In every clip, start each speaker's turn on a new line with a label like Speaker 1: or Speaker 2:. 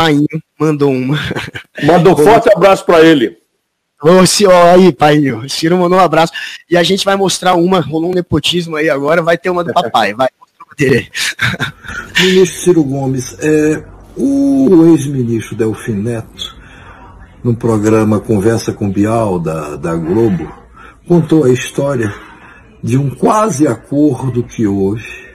Speaker 1: Painho mandou uma.
Speaker 2: Manda um forte abraço para ele.
Speaker 1: Ô, senhor, aí, Painho. Ciro mandou um abraço. E a gente vai mostrar uma, rolou um nepotismo aí agora, vai ter uma do papai. Vai,
Speaker 3: Ministro Ciro Gomes, é, o ex-ministro Delfim Neto, no programa Conversa com Bial da, da Globo, contou a história de um quase acordo que houve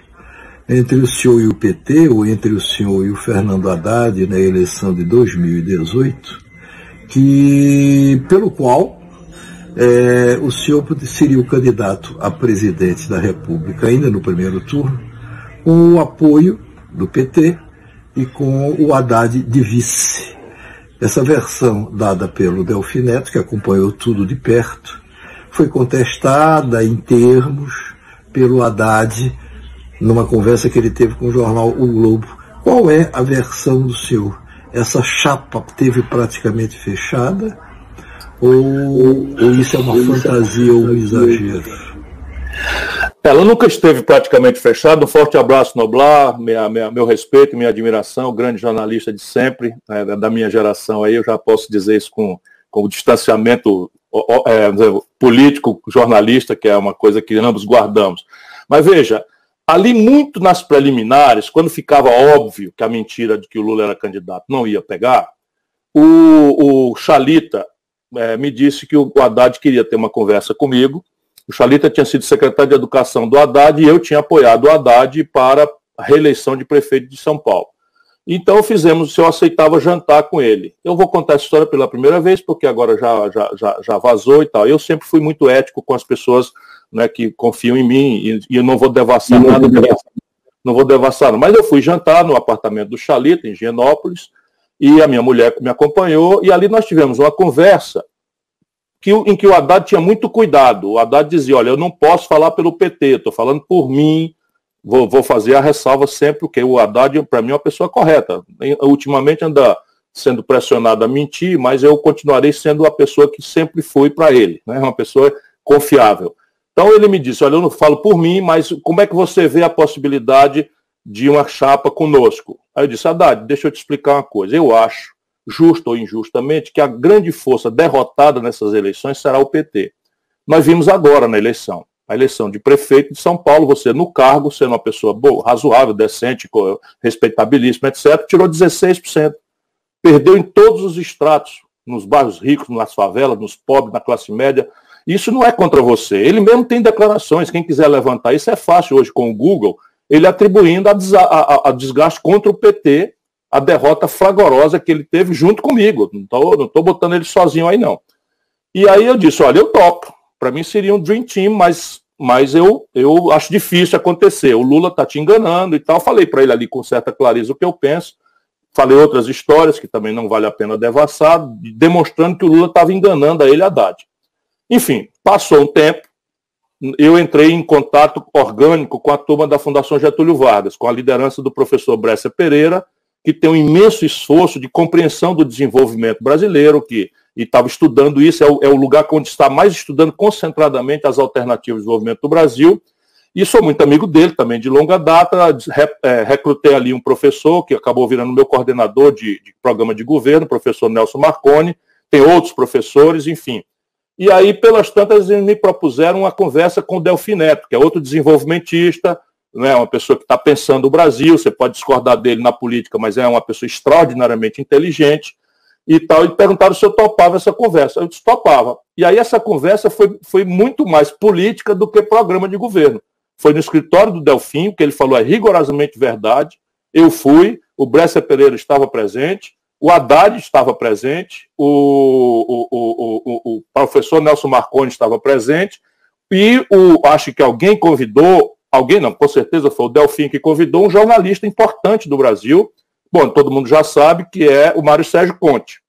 Speaker 3: entre o senhor e o PT, ou entre o senhor e o Fernando Haddad na eleição de 2018, que, pelo qual é, o senhor seria o candidato a presidente da República ainda no primeiro turno, com o apoio do PT e com o Haddad de vice. Essa versão dada pelo Delfineto, que acompanhou tudo de perto, foi contestada em termos pelo Haddad numa conversa que ele teve com o jornal O Globo. Qual é a versão do senhor? Essa chapa teve praticamente fechada? Ou, ou isso é uma fantasia ou um exagero?
Speaker 2: Ela nunca esteve praticamente fechada. Um forte abraço, Noblar, minha, minha, meu respeito, minha admiração, grande jornalista de sempre, né, da minha geração aí, eu já posso dizer isso com, com o distanciamento é, político, jornalista, que é uma coisa que ambos guardamos. Mas veja, ali muito nas preliminares, quando ficava óbvio que a mentira de que o Lula era candidato não ia pegar, o, o Chalita é, me disse que o Haddad queria ter uma conversa comigo. O Chalita tinha sido secretário de Educação do Haddad e eu tinha apoiado o Haddad para a reeleição de prefeito de São Paulo. Então fizemos, se eu aceitava jantar com ele. Eu vou contar essa história pela primeira vez, porque agora já, já, já, já vazou e tal. Eu sempre fui muito ético com as pessoas né, que confiam em mim e, e eu não vou devassar não nada. Devassar. Não vou devassar. Mas eu fui jantar no apartamento do Chalita, em Genópolis, e a minha mulher me acompanhou, e ali nós tivemos uma conversa que, em que o Haddad tinha muito cuidado. O Haddad dizia: Olha, eu não posso falar pelo PT, estou falando por mim, vou, vou fazer a ressalva sempre, porque o Haddad, para mim, é uma pessoa correta. Ultimamente anda sendo pressionado a mentir, mas eu continuarei sendo a pessoa que sempre fui para ele, né? uma pessoa confiável. Então ele me disse: Olha, eu não falo por mim, mas como é que você vê a possibilidade de uma chapa conosco? Aí eu disse: Haddad, deixa eu te explicar uma coisa. Eu acho, justo ou injustamente, que a grande força derrotada nessas eleições será o PT. Nós vimos agora na eleição a eleição de prefeito de São Paulo, você no cargo, sendo uma pessoa boa, razoável, decente, respeitabilíssima, etc., tirou 16%. Perdeu em todos os estratos, nos bairros ricos, nas favelas, nos pobres, na classe média. Isso não é contra você. Ele mesmo tem declarações. Quem quiser levantar isso é fácil hoje com o Google, ele atribuindo a, a, a desgaste contra o PT, a derrota fragorosa que ele teve junto comigo. Não estou não tô botando ele sozinho aí, não. E aí eu disse: olha, eu topo para mim seria um dream team, mas, mas eu, eu acho difícil acontecer. O Lula está te enganando e tal. Falei para ele ali com certa clareza o que eu penso. Falei outras histórias que também não vale a pena devassar, demonstrando que o Lula estava enganando a ele Haddad. Enfim, passou um tempo, eu entrei em contato orgânico com a turma da Fundação Getúlio Vargas, com a liderança do professor Brescia Pereira, que tem um imenso esforço de compreensão do desenvolvimento brasileiro, que estava estudando isso, é o, é o, lugar onde está mais estudando concentradamente as alternativas de desenvolvimento do Brasil. E sou muito amigo dele também, de longa data. É, recrutei ali um professor que acabou virando meu coordenador de, de programa de governo, professor Nelson Marconi. Tem outros professores, enfim. E aí, pelas tantas, eles me propuseram uma conversa com o Delfim Neto, que é outro desenvolvimentista, né, uma pessoa que está pensando o Brasil, você pode discordar dele na política, mas é uma pessoa extraordinariamente inteligente e tal, e perguntaram se eu topava essa conversa. Eu disse, topava. E aí essa conversa foi, foi muito mais política do que programa de governo. Foi no escritório do Delfim, que ele falou é rigorosamente verdade. Eu fui, o Brescia Pereira estava presente, o Haddad estava presente, o, o, o, o, professor Nelson Marconi estava presente, e o, acho que alguém convidou, alguém não, com certeza foi o Delfim que convidou um jornalista importante do Brasil, Bom, todo mundo já sabe que é o Mário Sérgio Conte.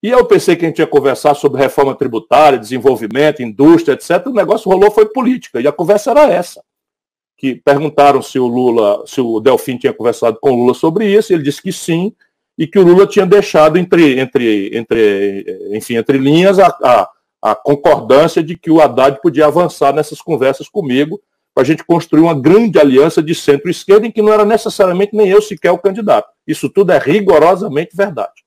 Speaker 2: E eu pensei que a gente ia conversar sobre reforma tributária, desenvolvimento, indústria, etc. O negócio rolou foi política. E a conversa era essa. Que perguntaram se o Lula, se o Delfim tinha conversado com o Lula sobre isso, ele disse que sim, e que o Lula tinha deixado entre, entre, entre, enfim, entre linhas a, a, a concordância de que o Haddad podia avançar nessas conversas comigo, para a gente construir uma grande aliança de centro-esquerda em que não era necessariamente nem eu sequer o candidato. Isso tudo é rigorosamente verdade.